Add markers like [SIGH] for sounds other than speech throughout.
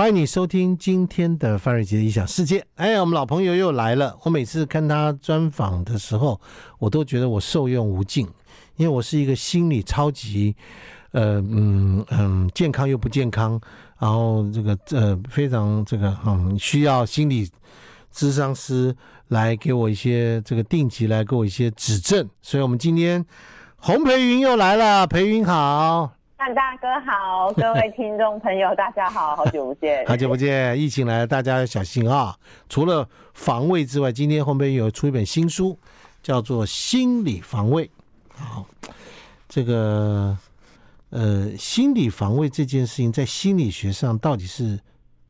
欢迎你收听今天的范瑞杰的异想世界。哎，我们老朋友又来了。我每次看他专访的时候，我都觉得我受用无尽，因为我是一个心理超级，呃，嗯嗯，健康又不健康，然后这个呃非常这个嗯需要心理咨商师来给我一些这个定级来给我一些指正。所以我们今天洪培云又来了，培云好。范大哥好，[LAUGHS] 各位听众朋友大家好，好久不见，好久不见，疫情来了，大家要小心啊！除了防卫之外，今天洪培芸有出一本新书，叫做《心理防卫》。好，这个呃，心理防卫这件事情在心理学上到底是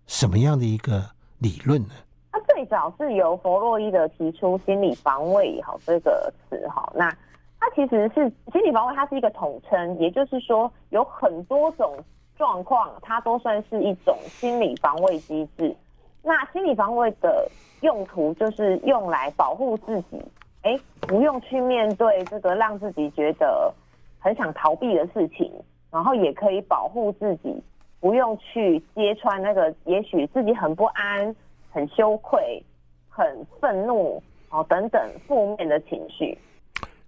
什么样的一个理论呢？它最早是由弗洛伊德提出“心理防卫”好这个词哈，那。它其实是心理防卫，它是一个统称，也就是说有很多种状况，它都算是一种心理防卫机制。那心理防卫的用途就是用来保护自己，哎，不用去面对这个让自己觉得很想逃避的事情，然后也可以保护自己，不用去揭穿那个也许自己很不安、很羞愧、很愤怒哦等等负面的情绪。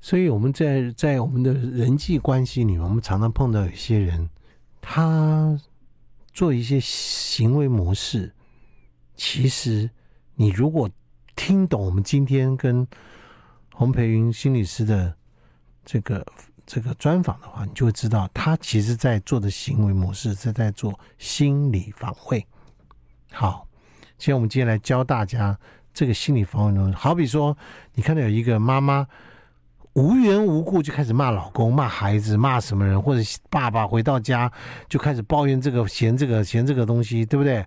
所以我们在在我们的人际关系里面，我们常常碰到有些人，他做一些行为模式，其实你如果听懂我们今天跟洪培云心理师的这个这个专访的话，你就会知道他其实在做的行为模式是在做心理防卫。好，现在我们今天来教大家这个心理防卫呢，好比说，你看到有一个妈妈。无缘无故就开始骂老公、骂孩子、骂什么人，或者爸爸回到家就开始抱怨这个、嫌这个、嫌这个东西，对不对？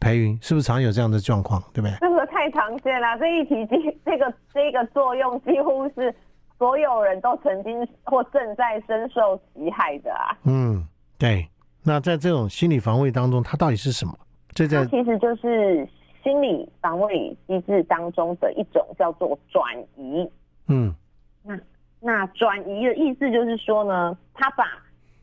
培云是不是常有这样的状况？对不对？这个太常见了，这一题这个这个作用几乎是所有人都曾经或正在深受其害的啊。嗯，对。那在这种心理防卫当中，它到底是什么？这在其实就是心理防卫机制当中的一种，叫做转移。嗯。那那转移的意思就是说呢，他把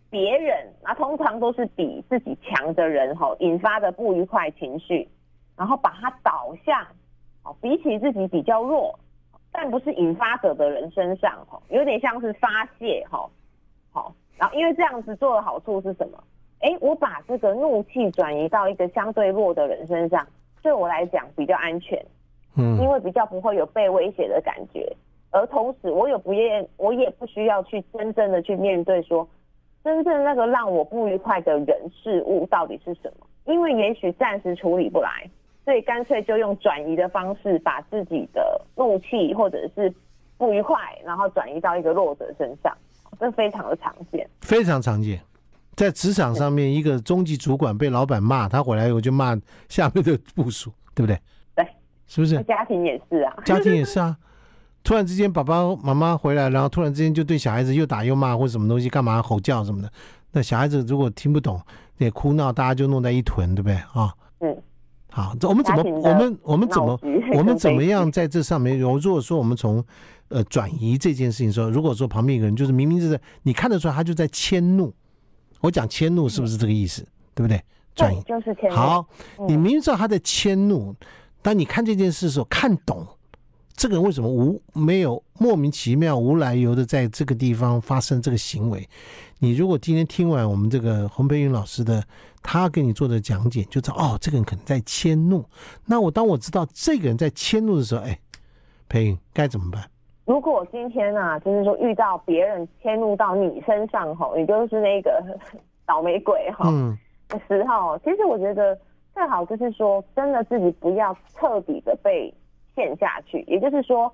别人，啊通常都是比自己强的人哈，引发的不愉快情绪，然后把它导向哦，比起自己比较弱，但不是引发者的人身上哈，有点像是发泄哈，好，然后因为这样子做的好处是什么？哎，我把这个怒气转移到一个相对弱的人身上，对我来讲比较安全，嗯，因为比较不会有被威胁的感觉。而同时，我也不愿，我也不需要去真正的去面对说，真正那个让我不愉快的人事物到底是什么？因为也许暂时处理不来，所以干脆就用转移的方式，把自己的怒气或者是不愉快，然后转移到一个弱者身上，这非常的常见，非常常见。在职场上面，一个中级主管被老板骂，他回来以后就骂下面的部署，对不对？对，是不是？家庭也是啊，家庭也是啊。突然之间，爸爸妈妈回来，然后突然之间就对小孩子又打又骂，或者什么东西，干嘛吼叫什么的。那小孩子如果听不懂，也哭闹，大家就弄在一团，对不对啊？嗯。好，这我们怎么，我们我们怎么，我们怎么样在这上面？如果说我们从呃转移这件事情说，如果说旁边一个人就是明明就是你看得出来他就在迁怒，我讲迁怒是不是这个意思？对不对？转移就是迁怒。好，你明知道他在迁怒，当你看这件事的时候看懂。这个人为什么无没有莫名其妙无来由的在这个地方发生这个行为？你如果今天听完我们这个洪培云老师的他给你做的讲解，就知道哦，这个人可能在迁怒。那我当我知道这个人在迁怒的时候，哎，培云该怎么办？如果今天呢、啊，就是说遇到别人迁怒到你身上吼，也就是那个 [LAUGHS] 倒霉鬼哈的时候，其实我觉得最好就是说，真的自己不要彻底的被。陷下去，也就是说，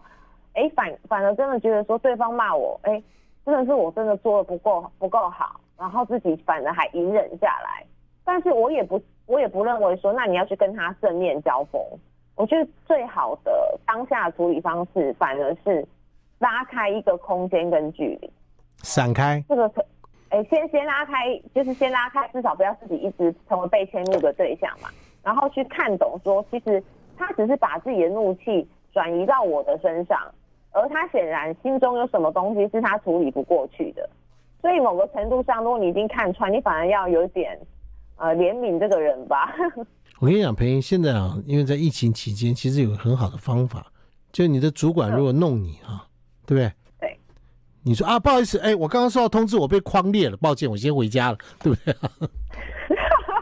哎，反反而真的觉得说对方骂我，哎，真的是我真的做的不够不够好，然后自己反而还隐忍下来。但是我也不我也不认为说，那你要去跟他正面交锋。我觉得最好的当下的处理方式，反而是拉开一个空间跟距离，闪开。这个可，哎，先先拉开，就是先拉开，至少不要自己一直成为被迁怒的对象嘛。然后去看懂说，其实。他只是把自己的怒气转移到我的身上，而他显然心中有什么东西是他处理不过去的，所以某个程度上，如果你已经看穿，你反而要有点呃怜悯这个人吧。[LAUGHS] 我跟你讲，培英，现在啊，因为在疫情期间，其实有个很好的方法，就你的主管如果弄你啊，对不对？对。你说啊，不好意思，哎，我刚刚收到通知，我被框裂了，抱歉，我先回家了，对不对？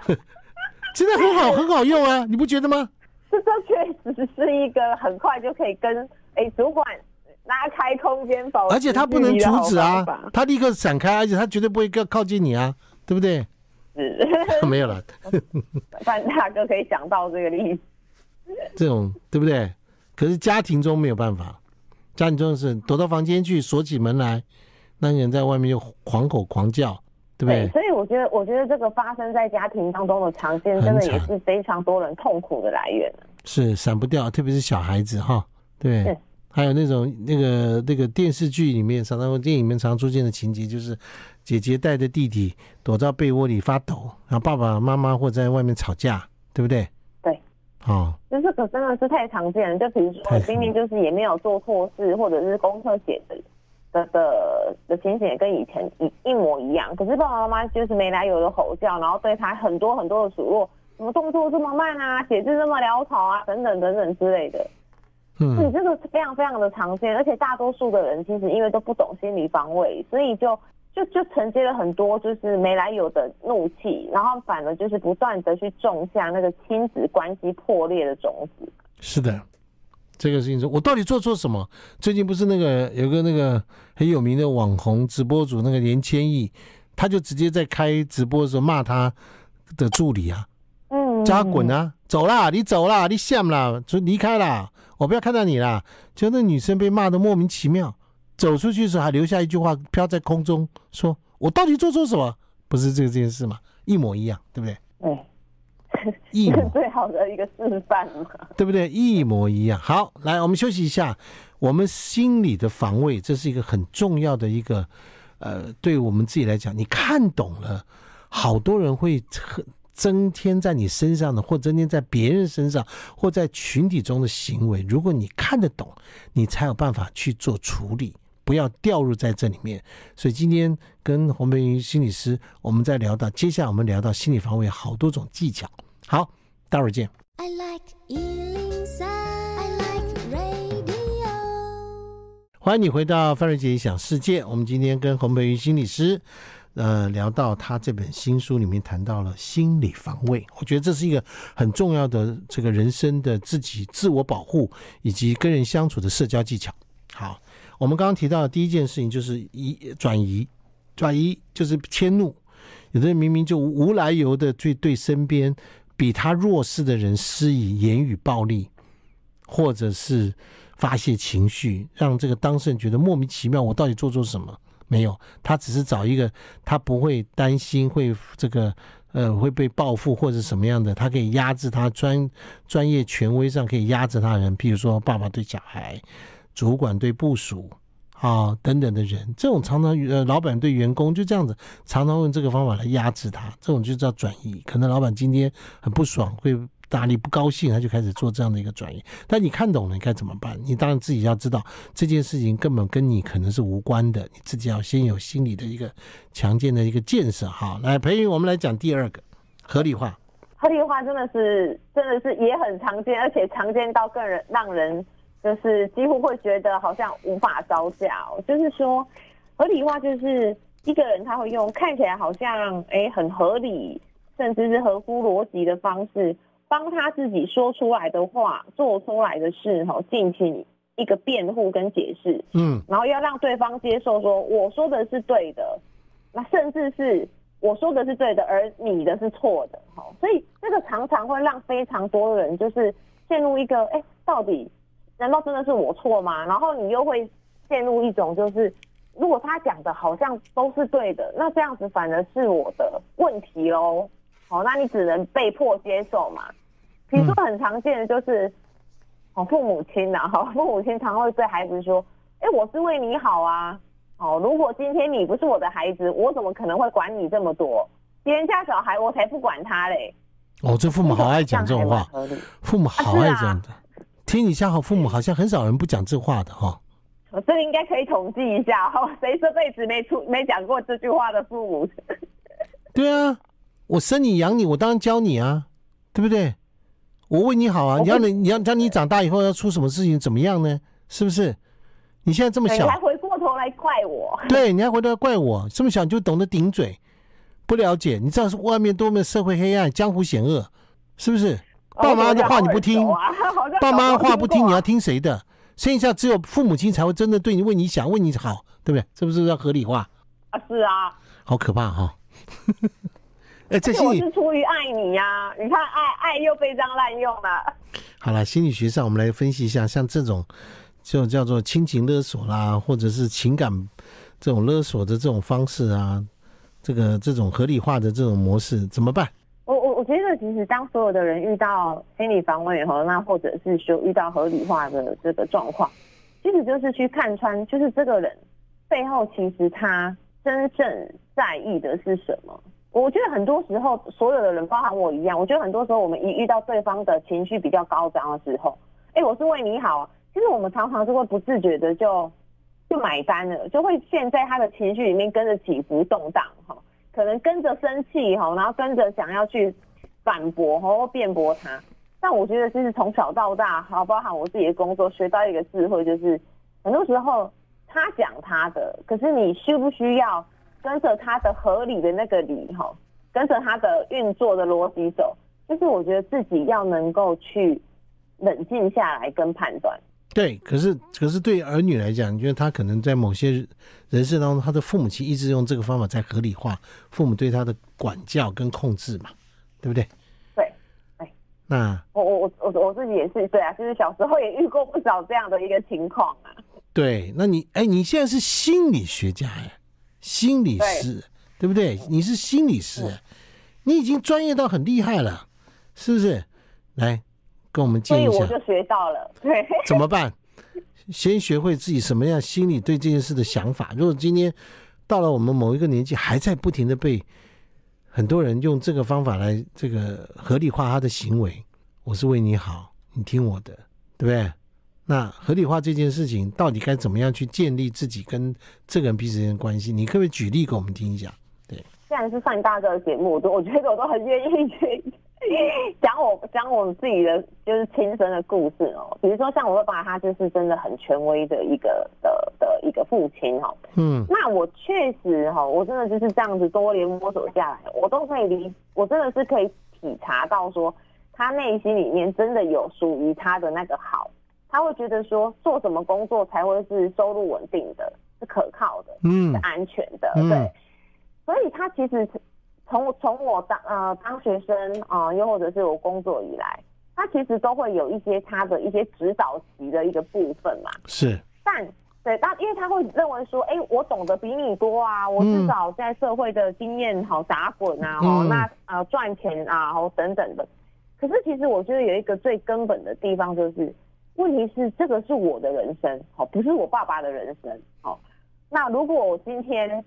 [LAUGHS] [LAUGHS] 真的很好，很好用啊，你不觉得吗？这这确实是一个很快就可以跟哎主管拉开空间保持，而且他不能阻止啊，他立刻闪开，而且他绝对不会更靠近你啊，对不对？是，[LAUGHS] 没有了。范大哥可以想到这个例子，这种对不对？可是家庭中没有办法，家庭中是躲到房间去锁起门来，那人在外面又狂吼狂叫，对不对？所以我觉得，我觉得这个发生在家庭当中的常见，真的也是非常多人痛苦的来源。是闪不掉，特别是小孩子哈，对。还有那种那个那个电视剧里面常常电影里面常出现的情节，就是姐姐带着弟弟躲到被窝里发抖，然后爸爸妈妈或在外面吵架，对不对？对，哦，就这个真的是太常见了。就比如说明明就是也没有做错事，或者是功课写的的的的情形也跟以前一一模一样，可是爸爸妈妈就是没来由的吼叫，然后对他很多很多的数落，什么动作这么慢啊，写字这么潦草啊，等等等等之类的。嗯，你这个非常非常的常见，而且大多数的人其实因为都不懂心理防卫，所以就就就承接了很多就是没来由的怒气，然后反而就是不断的去种下那个亲子关系破裂的种子。是的，这个事情说，我到底做错什么？最近不是那个有个那个很有名的网红直播主那个连千亿，他就直接在开直播的时候骂他的助理啊，嗯，叫他滚啊，走啦，你走啦，你下啦，就离开啦。我不要看到你啦！就那女生被骂的莫名其妙，走出去的时候还留下一句话飘在空中，说我到底做错什么？不是这个这件事吗？一模一样，对不对？对，[LAUGHS] 一模最好的一个示范嘛，对不对？一模一样。好，来，我们休息一下。我们心理的防卫，这是一个很重要的一个，呃，对我们自己来讲，你看懂了，好多人会很。增添在你身上的，或增添在别人身上，或在群体中的行为，如果你看得懂，你才有办法去做处理，不要掉入在这里面。所以今天跟洪培云心理师，我们在聊到，接下来我们聊到心理防卫好多种技巧。好，待会儿见。I like 103, I like radio。欢迎你回到范瑞杰想世界，我们今天跟洪培云心理师。呃，聊到他这本新书里面谈到了心理防卫，我觉得这是一个很重要的这个人生的自己自我保护以及跟人相处的社交技巧。好，我们刚刚提到的第一件事情就是移转移，转移就是迁怒。有的人明明就无来由的对对身边比他弱势的人施以言语暴力，或者是发泄情绪，让这个当事人觉得莫名其妙，我到底做错什么？没有，他只是找一个他不会担心会这个呃会被报复或者什么样的，他可以压制他专专业权威上可以压制他人，譬如说爸爸对小孩，主管对部署啊等等的人，这种常常呃老板对员工就这样子，常常用这个方法来压制他，这种就叫转移。可能老板今天很不爽会。哪里不高兴，他就开始做这样的一个转移。但你看懂了，你该怎么办？你当然自己要知道这件事情根本跟你可能是无关的，你自己要先有心理的一个强健的一个建设。好，来培育，我们来讲第二个合理化。合理化真的是真的是也很常见，而且常见到更人让人就是几乎会觉得好像无法招架。就是说，合理化就是一个人他会用看起来好像哎很合理，甚至是合乎逻辑的方式。帮他自己说出来的话、做出来的事，哈，进行一个辩护跟解释，嗯，然后要让对方接受，说我说的是对的，那甚至是我说的是对的，而你的是错的，哈，所以这个常常会让非常多人就是陷入一个，哎，到底难道真的是我错吗？然后你又会陷入一种，就是如果他讲的好像都是对的，那这样子反而是我的问题喽，好，那你只能被迫接受嘛。比如说很常见的就是，哦，父母亲呐，哈，[LAUGHS] 父母亲常会对孩子说，哎，我是为你好啊，哦，如果今天你不是我的孩子，我怎么可能会管你这么多？别人家小孩我才不管他嘞。哦，这父母好爱讲这种话，父母好爱讲的。听你家好，父母好像很少人不讲这话的哈。我这应该可以统计一下哈，[LAUGHS] 谁这辈子没出没讲过这句话的父母？[LAUGHS] 对啊。我生你养你，我当然教你啊，对不对？我为你好啊，你要你你要当你长大以后要出什么事情怎么样呢？是不是？你现在这么小，你还回过头来怪我？[LAUGHS] 对，你还回头来怪我？这么小就懂得顶嘴，不了解，你知道是外面多么社会黑暗、江湖险恶，是不是？爸妈的话你不听，爸妈的话不听，你要听谁的？剩下只有父母亲才会真的对你为你想为你好，对不对？是不是要合理化？啊，是啊，好可怕哈！[LAUGHS] 哎，这我是出于爱你呀、啊，你看爱爱又被这样滥用了。好了，心理学上我们来分析一下，像这种就叫做亲情勒索啦，或者是情感这种勒索的这种方式啊，这个这种合理化的这种模式怎么办？我觉得，其实当所有的人遇到心理防卫以后，那或者是说遇到合理化的这个状况，其实就是去看穿，就是这个人背后其实他真正在意的是什么。我觉得很多时候，所有的人，包含我一样，我觉得很多时候，我们一遇到对方的情绪比较高涨的时候，哎，我是为你好，其实我们常常是会不自觉的就就买单了，就会陷在他的情绪里面跟着起伏动荡哈，可能跟着生气哈，然后跟着想要去反驳或辩驳他。但我觉得，就是从小到大，好，包含我自己的工作，学到一个智慧，就是很多时候他讲他的，可是你需不需要？跟着他的合理的那个理哈，跟着他的运作的逻辑走，就是我觉得自己要能够去冷静下来跟判断。对，可是可是对儿女来讲，你觉得他可能在某些人生当中，他的父母亲一直用这个方法在合理化父母对他的管教跟控制嘛，对不对？对，哎。那我我我我我自己也是对啊，就是小时候也遇过不少这样的一个情况啊。对，那你哎，你现在是心理学家呀？心理师，对，对不对？你是心理师，你已经专业到很厉害了，是不是？来跟我们建议一下。所以我就学到了，对。[LAUGHS] 怎么办？先学会自己什么样心理对这件事的想法。如果今天到了我们某一个年纪，还在不停的被很多人用这个方法来这个合理化他的行为，我是为你好，你听我的，对不对？那合理化这件事情到底该怎么样去建立自己跟这个人彼此间的关系？你可不可以举例给我们听一下？对，既然是上大哥的节目，我都我觉得我都很愿意去 [LAUGHS] 讲我讲我自己的就是亲身的故事哦。比如说像我爸爸，他就是真的很权威的一个的的一个父亲哈。嗯，那我确实哈，我真的就是这样子多年摸索下来，我都可以理，我真的是可以体察到说，他内心里面真的有属于他的那个好。他会觉得说，做什么工作才会是收入稳定的，是可靠的，嗯，是安全的，对。嗯、所以他其实从从我当呃当学生啊、呃，又或者是我工作以来，他其实都会有一些他的一些指导级的一个部分嘛。是。但对，但因为他会认为说，哎、欸，我懂得比你多啊，我至少在社会的经验好打滚啊，哦、嗯，那呃赚钱啊，哦等等的。可是其实我觉得有一个最根本的地方就是。问题是这个是我的人生，好，不是我爸爸的人生，好。那如果我今天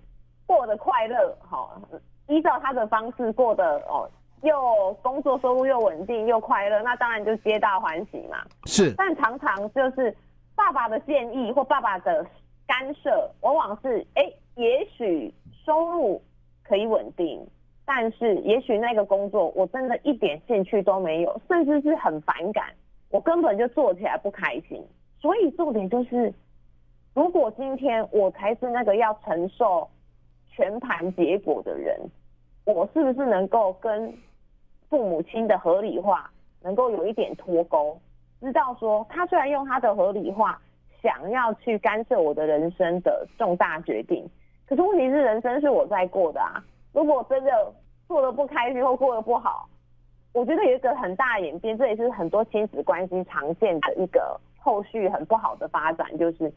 过得快乐，好，依照他的方式过得哦，又工作收入又稳定又快乐，那当然就皆大欢喜嘛。是。但常常就是爸爸的建议或爸爸的干涉，往往是哎，也许收入可以稳定，但是也许那个工作我真的一点兴趣都没有，甚至是很反感。我根本就做起来不开心，所以重点就是，如果今天我才是那个要承受全盘结果的人，我是不是能够跟父母亲的合理化能够有一点脱钩？知道说他虽然用他的合理化想要去干涉我的人生的重大决定，可是问题是人生是我在过的啊！如果真的做得不开心或过得不好，我觉得有一个很大演变，这也是很多亲子关系常见的一个后续很不好的发展，就是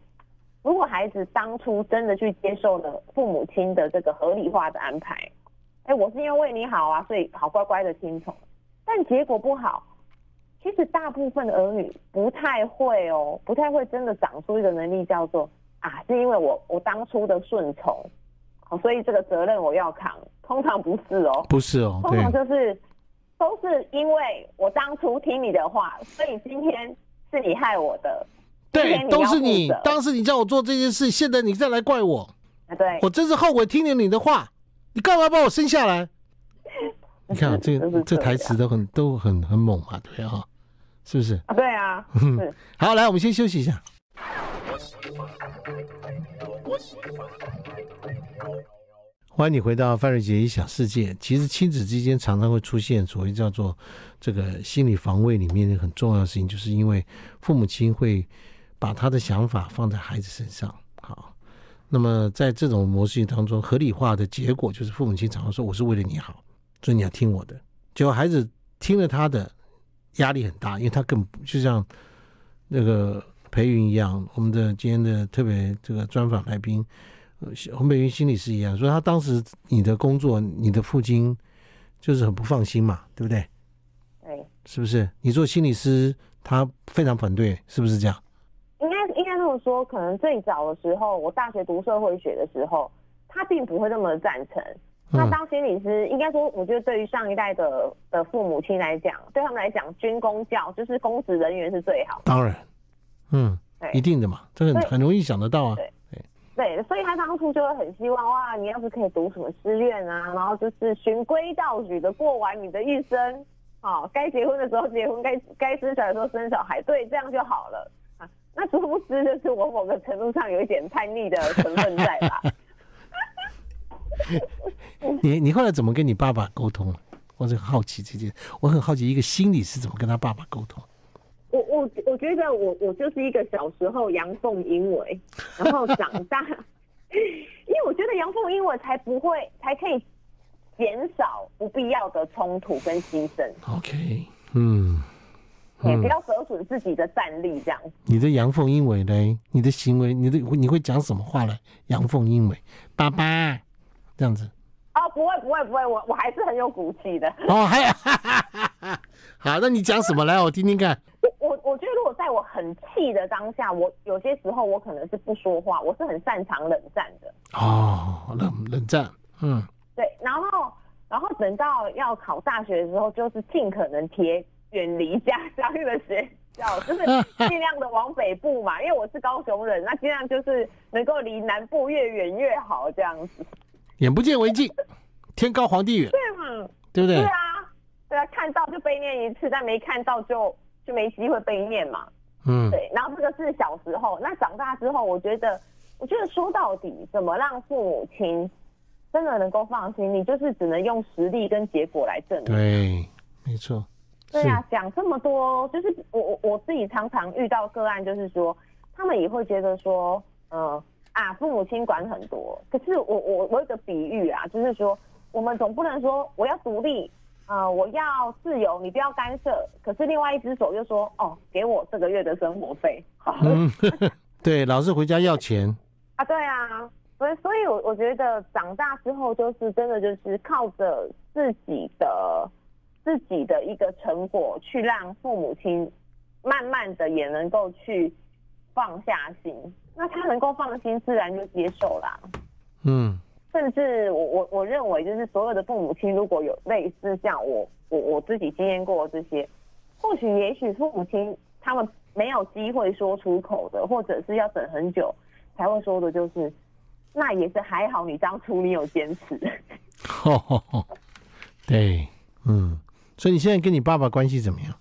如果孩子当初真的去接受了父母亲的这个合理化的安排，哎，我是因为为你好啊，所以好乖乖的听从，但结果不好，其实大部分的儿女不太会哦，不太会真的长出一个能力叫做啊，是因为我我当初的顺从，所以这个责任我要扛，通常不是哦，不是哦，通常就是。都是因为我当初听你的话，所以今天是你害我的。对，都是你。当时你叫我做这件事，现在你再来怪我。对，我真是后悔听了你的话。你干嘛把我生下来？[LAUGHS] 你看这这台词都很都很很猛嘛，对啊，是不是？啊，对啊。好，来，我们先休息一下。欢迎你回到范瑞杰异想世界。其实亲子之间常常会出现所谓叫做这个心理防卫里面的很重要的事情，就是因为父母亲会把他的想法放在孩子身上。好，那么在这种模式当中，合理化的结果就是父母亲常常说：“我是为了你好，所以你要听我的。”结果孩子听了他的，压力很大，因为他更就像那个培云一样，我们的今天的特别这个专访来宾。洪培云心理师一样，说他当时你的工作，你的父亲就是很不放心嘛，对不对？对，是不是？你做心理师，他非常反对，是不是这样？说，可能最早的时候，我大学读社会学的时候，他并不会那么赞成。那当心理师，应该说，我觉得对于上一代的的父母亲来讲，对他们来讲，军公教就是公职人员是最好。当然，嗯，对一定的嘛，这很很容易想得到啊。对。对，所以他当初就会很希望哇，你要是可以读什么师院啊，然后就是循规蹈矩的过完你的一生，好、哦，该结婚的时候结婚，该该生小孩的时候生小孩，对，这样就好了啊。那殊不知就是我某个程度上有一点叛逆的成分在吧？[LAUGHS] 你你后来怎么跟你爸爸沟通？我是很好奇这件，我很好奇一个心理是怎么跟他爸爸沟通。我我我觉得我我就是一个小时候阳奉阴违，然后长大，因为我觉得阳奉阴违才不会才可以减少不必要的冲突跟牺牲。OK，嗯，也不要折损自己的战力，这样。你的阳奉阴违嘞？你的行为，你的你会讲什么话来阳奉阴违？爸爸这样子。哦，不会不会不会，我我还是很有骨气的。哦，还有，[LAUGHS] 好，那你讲什么来？我听听看。我我我觉得，如果在我很气的当下，我有些时候我可能是不说话，我是很擅长冷战的。哦，冷冷战，嗯，对。然后然后等到要考大学的时候，就是尽可能贴远离家乡的学校，就是尽量的往北部嘛，因为我是高雄人，那尽量就是能够离南部越远越好，这样子。眼不见为净，天高皇帝远，对嘛？对不对？对啊，对啊，看到就被念一次，但没看到就就没机会被念嘛。嗯，对。然后这个是小时候，那长大之后，我觉得，我觉得说到底，怎么让父母亲真的能够放心，你就是只能用实力跟结果来证明。对，没错。对啊，讲这么多，就是我我我自己常常遇到个案，就是说他们也会觉得说，嗯、呃。啊，父母亲管很多，可是我我我有个比喻啊，就是说我们总不能说我要独立，呃，我要自由，你不要干涉。可是另外一只手又说，哦，给我这个月的生活费。嗯，[LAUGHS] 对，老是回家要钱。啊，对啊，所以所以我我觉得长大之后就是真的就是靠着自己的自己的一个成果去让父母亲慢慢的也能够去放下心。那他能够放心，自然就接受啦。嗯，甚至我我我认为，就是所有的父母亲，如果有类似像我我我自己经验过的这些，或许也许父母亲他们没有机会说出口的，或者是要等很久才会说的，就是那也是还好，你当初你有坚持。[LAUGHS] 对，嗯，所以你现在跟你爸爸关系怎么样？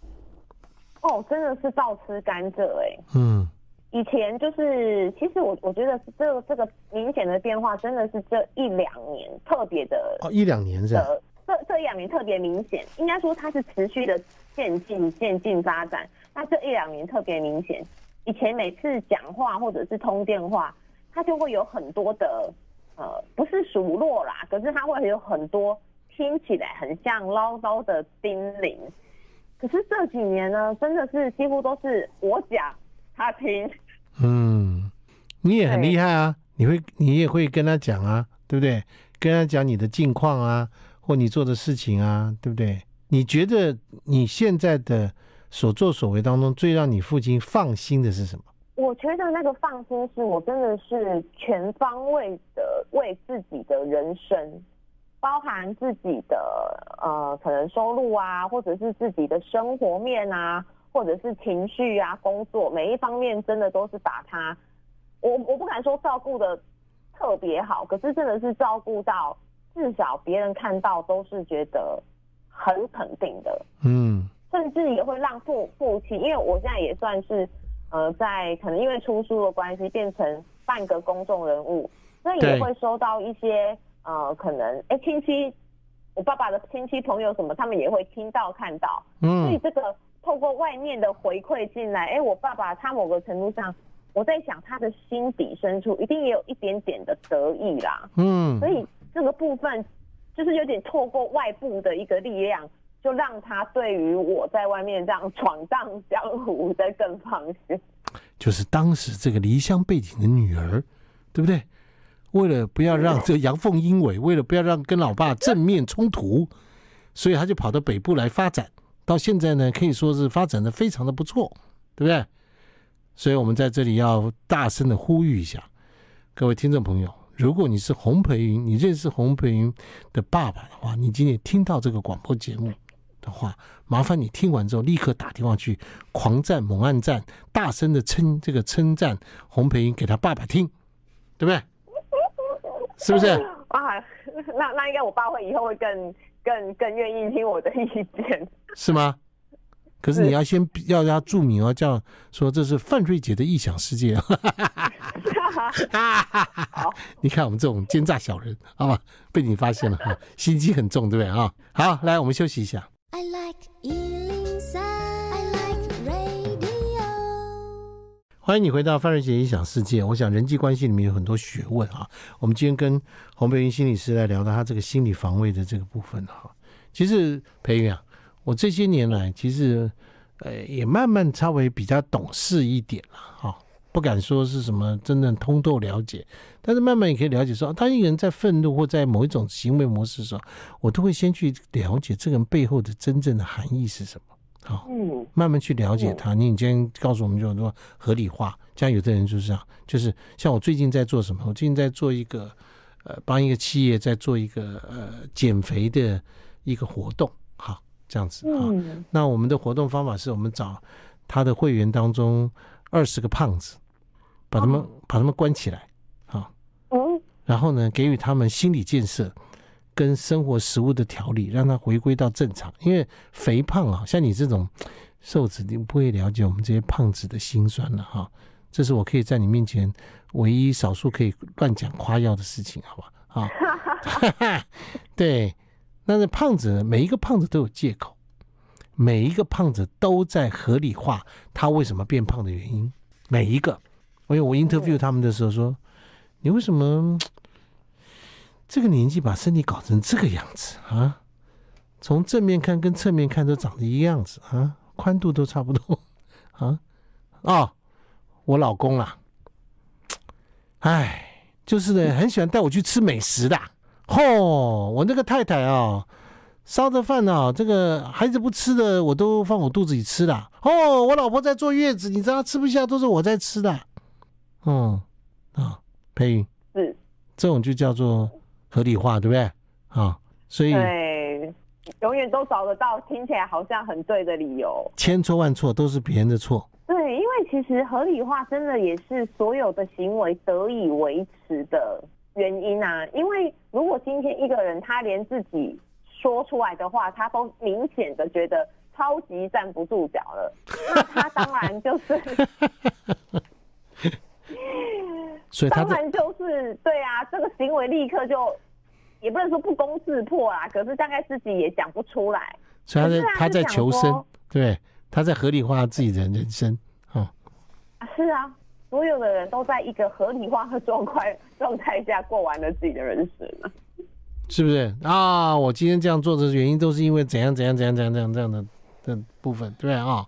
哦，真的是照吃甘蔗哎、欸。嗯。以前就是，其实我我觉得这个这个明显的变化，真的是这一两年特别的哦，一两年是吧？这这一两年特别明显，应该说它是持续的渐进渐进发展。那这一两年特别明显，以前每次讲话或者是通电话，他就会有很多的呃，不是数落啦，可是他会有很多听起来很像唠叨的叮咛。可是这几年呢，真的是几乎都是我讲他听。嗯，你也很厉害啊！你会，你也会跟他讲啊，对不对？跟他讲你的近况啊，或你做的事情啊，对不对？你觉得你现在的所作所为当中，最让你父亲放心的是什么？我觉得那个放心是我真的是全方位的为自己的人生，包含自己的呃可能收入啊，或者是自己的生活面啊。或者是情绪啊，工作每一方面真的都是把他，我我不敢说照顾的特别好，可是真的是照顾到至少别人看到都是觉得很肯定的，嗯，甚至也会让父父亲，因为我现在也算是呃，在可能因为出书的关系，变成半个公众人物，那也会收到一些呃，可能哎亲戚，我爸爸的亲戚朋友什么，他们也会听到看到，嗯，所以这个透过外面的回馈进来，哎，我爸爸他某个程度上，我在想他的心底深处一定也有一点点的得意啦，嗯，所以这个部分。就是有点透过外部的一个力量，就让他对于我在外面这样闯荡江湖的更放心。就是当时这个离乡背景的女儿，对不对？为了不要让这阳奉阴违，为了不要让跟老爸正面冲突，所以他就跑到北部来发展。到现在呢，可以说是发展的非常的不错，对不对？所以我们在这里要大声的呼吁一下各位听众朋友。如果你是洪培云，你认识洪培云的爸爸的话，你今天听到这个广播节目的话，麻烦你听完之后立刻打电话去狂赞猛按赞，大声的称这个称赞洪培云给他爸爸听，对不对？是不是？[LAUGHS] 啊，那那应该我爸会以后会更更更愿意听我的意见，是吗？可是你要先要要注明哦，叫说这是范瑞杰的异想世界。好，[LAUGHS] 你看我们这种奸诈小人，好吧，被你发现了哈，心机很重，对不对啊？好，来，我们休息一下。I like 欢迎你回到范瑞杰影响世界。我想人际关系里面有很多学问啊。我们今天跟洪培云心理师来聊到他这个心理防卫的这个部分哈。其实培云啊，我这些年来其实呃也慢慢稍微比较懂事一点了哈。不敢说是什么真正通透了解，但是慢慢也可以了解说，当一个人在愤怒或在某一种行为模式的时候，我都会先去了解这个人背后的真正的含义是什么。好，嗯，慢慢去了解他。你你今天告诉我们就是说合理化，像有的人就是这样，就是像我最近在做什么？我最近在做一个呃，帮一个企业在做一个呃减肥的一个活动，好，这样子啊。那我们的活动方法是我们找他的会员当中二十个胖子。把他们把他们关起来，好，嗯，然后呢，给予他们心理建设跟生活食物的调理，让它回归到正常。因为肥胖啊，像你这种瘦子，你不会了解我们这些胖子的心酸了哈。这是我可以在你面前唯一少数可以乱讲夸耀的事情，好吧？啊 [LAUGHS] [LAUGHS] 对，但是胖子，每一个胖子都有借口，每一个胖子都在合理化他为什么变胖的原因，每一个。因为我 interview 他们的时候说，你为什么这个年纪把身体搞成这个样子啊？从正面看跟侧面看都长得一样子啊，宽度都差不多 [LAUGHS] 啊。哦，我老公啊，哎，就是呢，很喜欢带我去吃美食的。哦，我那个太太啊，烧的饭啊，这个孩子不吃的，我都放我肚子里吃的。哦，我老婆在坐月子，你知道吃不下都是我在吃的。嗯，啊，培云嗯这种就叫做合理化，对不对？啊，所以对，永远都找得到听起来好像很对的理由，千错万错都是别人的错。对，因为其实合理化真的也是所有的行为得以维持的原因啊。因为如果今天一个人他连自己说出来的话，他都明显的觉得超级站不住脚了，那他当然就是。所以他当然就是对啊，这个行为立刻就也不能说不攻自破啦，可是大概自己也讲不出来。所以他在他在求生，对，他在合理化自己的人生。哦，是啊，所有的人都在一个合理化的状态状态下过完了自己的人生了，是不是啊？我今天这样做的原因都是因为怎样怎样怎样怎样怎样这样的的部分，对啊、哦，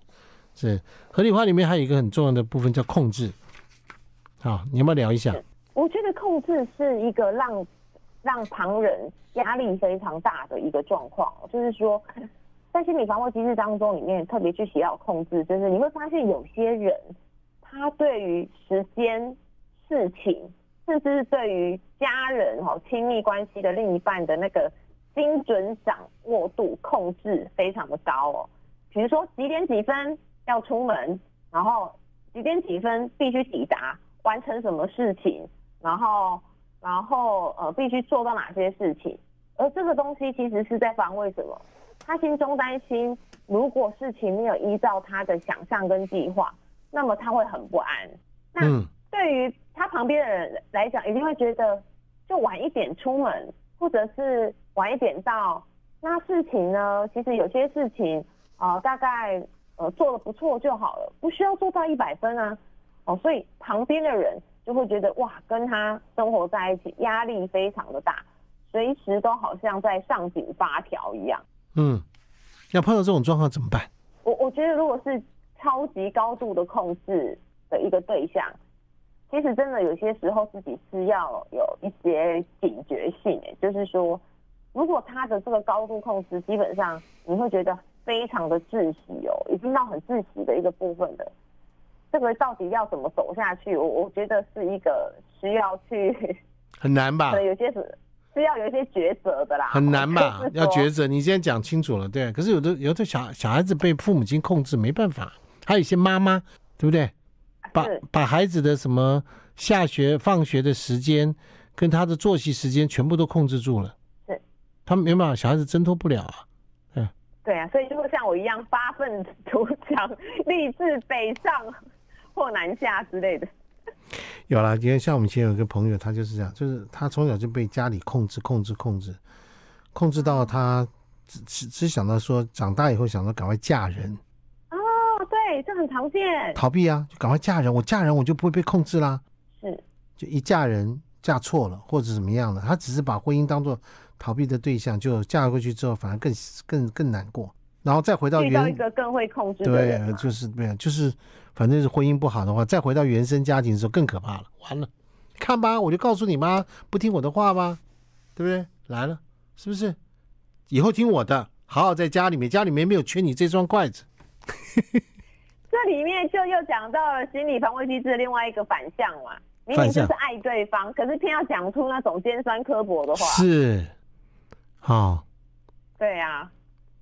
是合理化里面还有一个很重要的部分叫控制。好，你要不要聊一下？我觉得控制是一个让让旁人压力非常大的一个状况。就是说，在心理防卫机制当中，里面特别去写到控制，就是你会发现有些人，他对于时间、事情，甚至是对于家人哈亲密关系的另一半的那个精准掌握度、控制非常的高哦。比如说几点几分要出门，然后几点几分必须抵达。完成什么事情，然后，然后呃，必须做到哪些事情，而这个东西其实是在防卫什么？他心中担心，如果事情没有依照他的想象跟计划，那么他会很不安。那对于他旁边的人来讲，一定会觉得，就晚一点出门，或者是晚一点到，那事情呢？其实有些事情啊、呃，大概呃做得不错就好了，不需要做到一百分啊。哦，所以旁边的人就会觉得哇，跟他生活在一起，压力非常的大，随时都好像在上紧发条一样。嗯，要碰到这种状况怎么办？我我觉得，如果是超级高度的控制的一个对象，其实真的有些时候自己是要有一些警觉性。哎，就是说，如果他的这个高度控制，基本上你会觉得非常的窒息哦，已经到很窒息的一个部分的，这个到底要怎么走下去？我我觉得是一个需要去 [LAUGHS] 很难吧？对，有些是。是要有一些抉择的啦，很难吧，要抉择。你现在讲清楚了，对。可是有的有的小小孩子被父母亲控制，没办法。还有一些妈妈，对不对？把把孩子的什么下学、放学的时间，跟他的作息时间全部都控制住了。是，他们没办法，小孩子挣脱不了啊。对。对啊，所以如果像我一样发愤图强，立志北上或南下之类的。有啦，因为像我们以前有一个朋友，他就是这样，就是他从小就被家里控制、控制、控制，控制到他只只只想到说，长大以后想到赶快嫁人。哦，对，这很常见。逃避啊，就赶快嫁人，我嫁人我就不会被控制啦。是，就一嫁人嫁错了或者怎么样的，他只是把婚姻当做逃避的对象，就嫁过去之后反而更更更难过。然后再回到原，遇到一个更会控制的人。对，就是对，就是，反正是婚姻不好的话，再回到原生家庭的时候更可怕了。完了，看吧，我就告诉你妈，不听我的话吧，对不对？来了，是不是？以后听我的，好好在家里面，家里面没有缺你这双筷子。[LAUGHS] 这里面就又讲到了心理防卫机制的另外一个反向嘛，明明就是爱对方，可是偏要讲出那种尖酸刻薄的话。是，好。对呀、啊。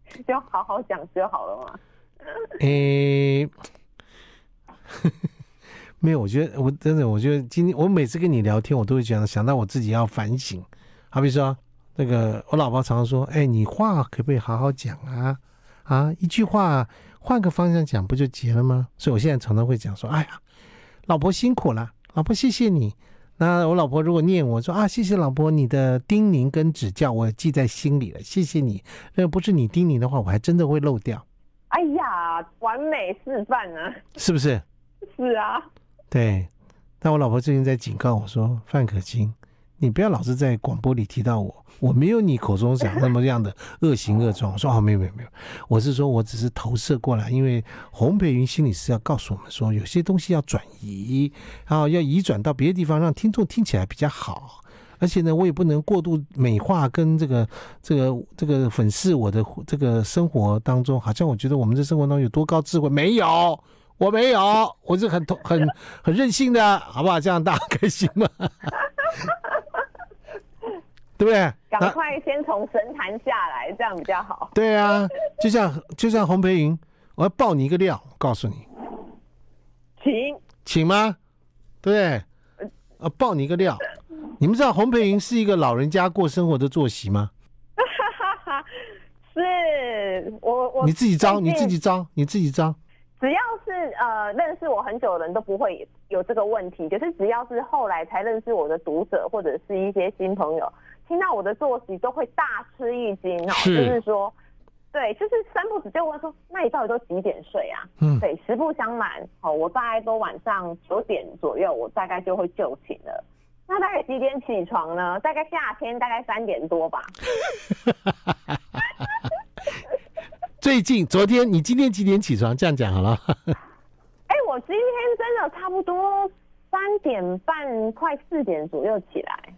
[LAUGHS] 就好好讲就好了嘛。[LAUGHS] 诶、欸，没有，我觉得我真的，我觉得今天我每次跟你聊天，我都会讲想到我自己要反省。好比说，那个我老婆常常说：“哎、你话可不可以好好讲啊？啊，一句话换个方向讲，不就结了吗？”所以我现在常常会讲说：“哎呀，老婆辛苦了，老婆谢谢你。”那我老婆如果念我说啊，谢谢老婆你的叮咛跟指教，我记在心里了，谢谢你。那不是你叮咛的话，我还真的会漏掉。哎呀，完美示范啊！是不是？[LAUGHS] 是啊。对。但我老婆最近在警告我说，范可清，你不要老是在广播里提到我。我没有你口中讲那么样的 [LAUGHS] 恶行恶状。我说哦，没有没有没有，我是说我只是投射过来，因为洪培云心理师要告诉我们说，有些东西要转移，然后要移转到别的地方，让听众听起来比较好。而且呢，我也不能过度美化跟这个这个这个粉饰我的这个生活当中，好像我觉得我们这生活当中有多高智慧，没有，我没有，我是很很很任性的，好不好？这样大家开心吗？[LAUGHS] 对不对？赶快先从神坛下来，这样比较好。对啊，就像就像洪培云，我要爆你一个料，告诉你，请请吗？对，啊，爆你一个料。你们知道洪培云是一个老人家过生活的作息吗？[LAUGHS] 是我我你自己招，你自己招，你自己招。只要是呃认识我很久的人都不会有这个问题，就是只要是后来才认识我的读者或者是一些新朋友。听到我的作息都会大吃一惊哦，就是说，对，就是三不子就问说，那你到底都几点睡啊？嗯，对，实不相瞒，哦，我大概都晚上九点左右，我大概就会就寝了。那大概几点起床呢？大概夏天大概三点多吧。[LAUGHS] 最近，昨天你今天几点起床？这样讲好了。[LAUGHS] 哎、欸，我今天真的差不多三点半，快四点左右起来。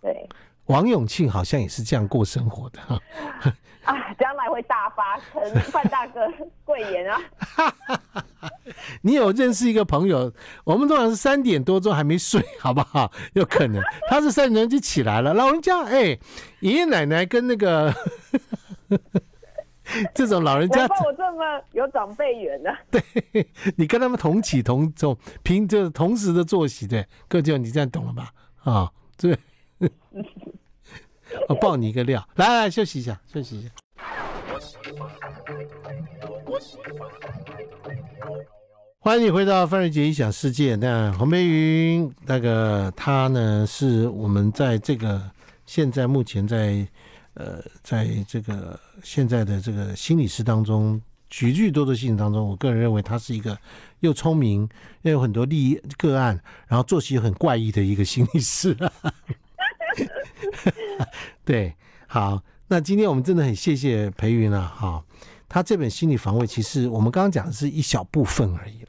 对。王永庆好像也是这样过生活的哈，[LAUGHS] 啊，将来会大发成范大哥贵言啊！[LAUGHS] 你有认识一个朋友，我们通常是三点多钟还没睡，好不好？有可能他是三点钟就起来了。老人家，哎、欸，爷爷奶奶跟那个 [LAUGHS] 这种老人家，我这么有长辈缘呢？[LAUGHS] 对，你跟他们同起同坐，平就是同时的作息，对，各就你这样懂了吧？啊，对。[LAUGHS] 我爆你一个料，来来休息一下，休息一下。欢迎你回到范瑞杰异想世界。那黄培云那个他呢，是我们在这个现在目前在呃，在这个现在的这个心理师当中，许许多多心理当中，我个人认为他是一个又聪明又有很多利益个案，然后作息很怪异的一个心理师。对，好，那今天我们真的很谢谢培云了。哈，他这本心理防卫，其实我们刚刚讲的是一小部分而已了。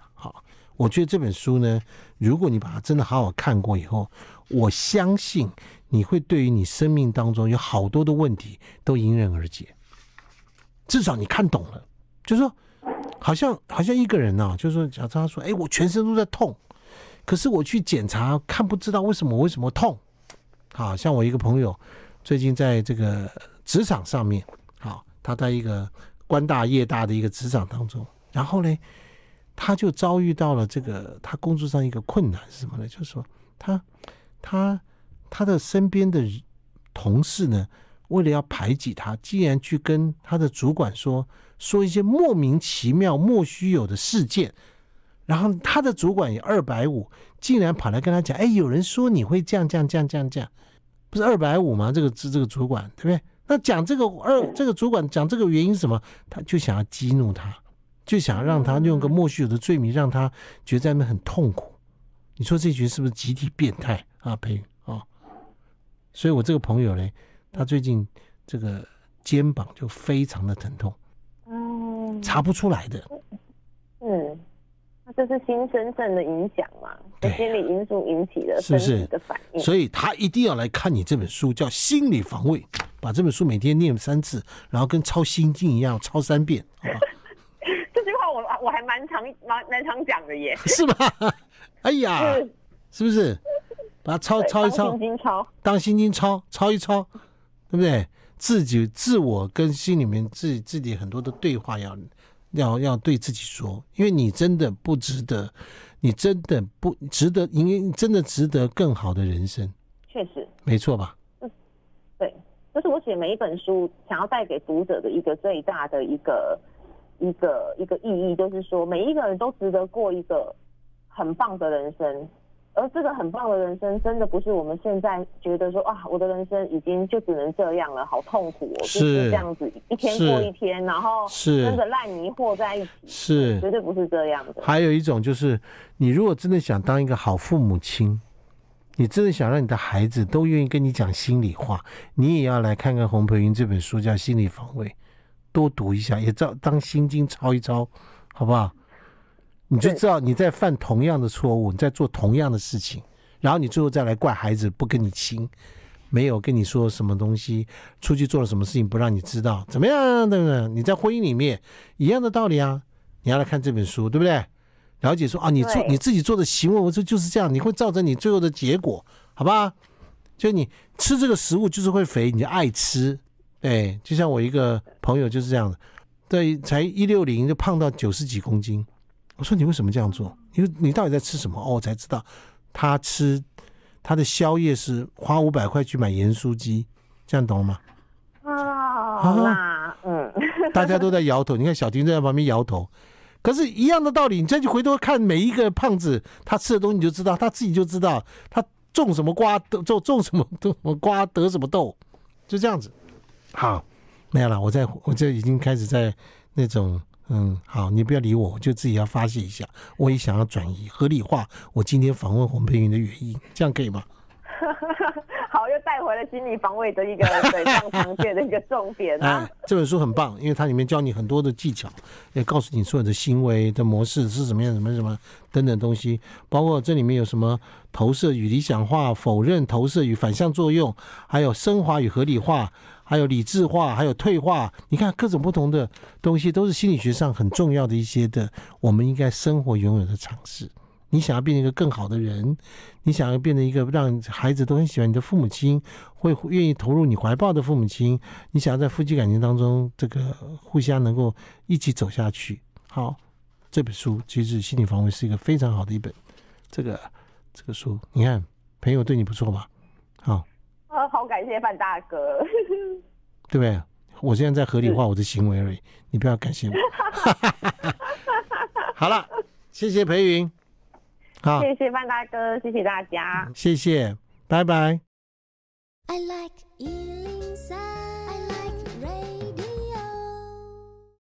我觉得这本书呢，如果你把它真的好好看过以后，我相信你会对于你生命当中有好多的问题都迎刃而解。至少你看懂了，就是说，好像好像一个人啊，就是说，假设他说，哎，我全身都在痛，可是我去检查，看不知道为什么为什么痛。好像我一个朋友最近在这个职场上面，好，他在一个官大业大的一个职场当中，然后呢，他就遭遇到了这个他工作上一个困难是什么呢？就是说他他他的身边的同事呢，为了要排挤他，竟然去跟他的主管说说一些莫名其妙、莫须有的事件，然后他的主管也二百五，竟然跑来跟他讲：“哎，有人说你会降降降降降，不是二百五吗？这个这这个主管对不对？那讲这个二这个主管讲这个原因是什么？他就想要激怒他。”就想让他用个莫须有的罪名，让他觉得在那很痛苦。你说这群是不是集体变态啊？培、所以我这个朋友呢，他最近这个肩膀就非常的疼痛，嗯，查不出来的，嗯，那这是心身上的影响嘛？对，心理因素引起的，是不是？所以他一定要来看你这本书，叫《心理防卫》，把这本书每天念三次，然后跟抄心经一样抄三遍，好吧？[LAUGHS] 我还蛮常蛮蛮常讲的耶，[LAUGHS] 是吗？哎呀，是，是不是？把它抄抄一抄，当心经抄，抄一抄，对不对？自己自我跟心里面自己自己很多的对话要要要对自己说，因为你真的不值得，你真的不值得，因为你真的值得更好的人生。确实，没错吧？嗯，对，这是我写每一本书想要带给读者的一个最大的一个。一个一个意义就是说，每一个人都值得过一个很棒的人生，而这个很棒的人生，真的不是我们现在觉得说啊，我的人生已经就只能这样了，好痛苦哦，是就是这样子一天过一天，然后跟着烂泥和在一起，是绝对不是这样的。还有一种就是，你如果真的想当一个好父母亲，你真的想让你的孩子都愿意跟你讲心里话，你也要来看看洪培云这本书，叫《心理防卫》。多读一下，也照当心经抄一抄，好不好？你就知道你在犯同样的错误，你在做同样的事情，然后你最后再来怪孩子不跟你亲，没有跟你说什么东西，出去做了什么事情不让你知道，怎么样？对不对？你在婚姻里面一样的道理啊！你要来看这本书，对不对？了解说啊，你做你自己做的行为，我说就是这样，你会造成你最后的结果，好吧？就你吃这个食物就是会肥，你就爱吃。哎，就像我一个朋友就是这样的，对，才一六零就胖到九十几公斤。我说你为什么这样做？你你到底在吃什么？哦，我才知道，他吃他的宵夜是花五百块去买盐酥鸡，这样懂了吗？啊，好啦，嗯，大家都在摇头，你看小婷在旁边摇头。可是，一样的道理，你再去回头看每一个胖子，他吃的东西你就知道，他自己就知道，他种什么瓜得种种什么什么瓜得什么豆，就这样子。好，没有了。我在我这已经开始在那种嗯，好，你不要理我，我就自己要发泄一下。我也想要转移合理化我今天访问洪佩云的原因，这样可以吗？[LAUGHS] 好，又带回了心理防卫的一个非常常见的一个重点啊、[LAUGHS] 哎。这本书很棒，因为它里面教你很多的技巧，也告诉你所有的行为的模式是怎么样、什么什么等等东西，包括这里面有什么投射与理想化、否认投射与反向作用，还有升华与合理化。还有理智化，还有退化，你看各种不同的东西，都是心理学上很重要的一些的，我们应该生活拥有的尝试。你想要变成一个更好的人，你想要变成一个让孩子都很喜欢你的父母亲，会愿意投入你怀抱的父母亲，你想要在夫妻感情当中，这个互相能够一起走下去。好，这本书其实心理防卫是一个非常好的一本，这个这个书，你看朋友对你不错吧？好。啊好感谢范大哥，对不对？我现在在合理化我的行为而已，你不要感谢我。好了，谢谢裴云，好，谢谢范大哥，谢谢大家，谢谢，拜拜。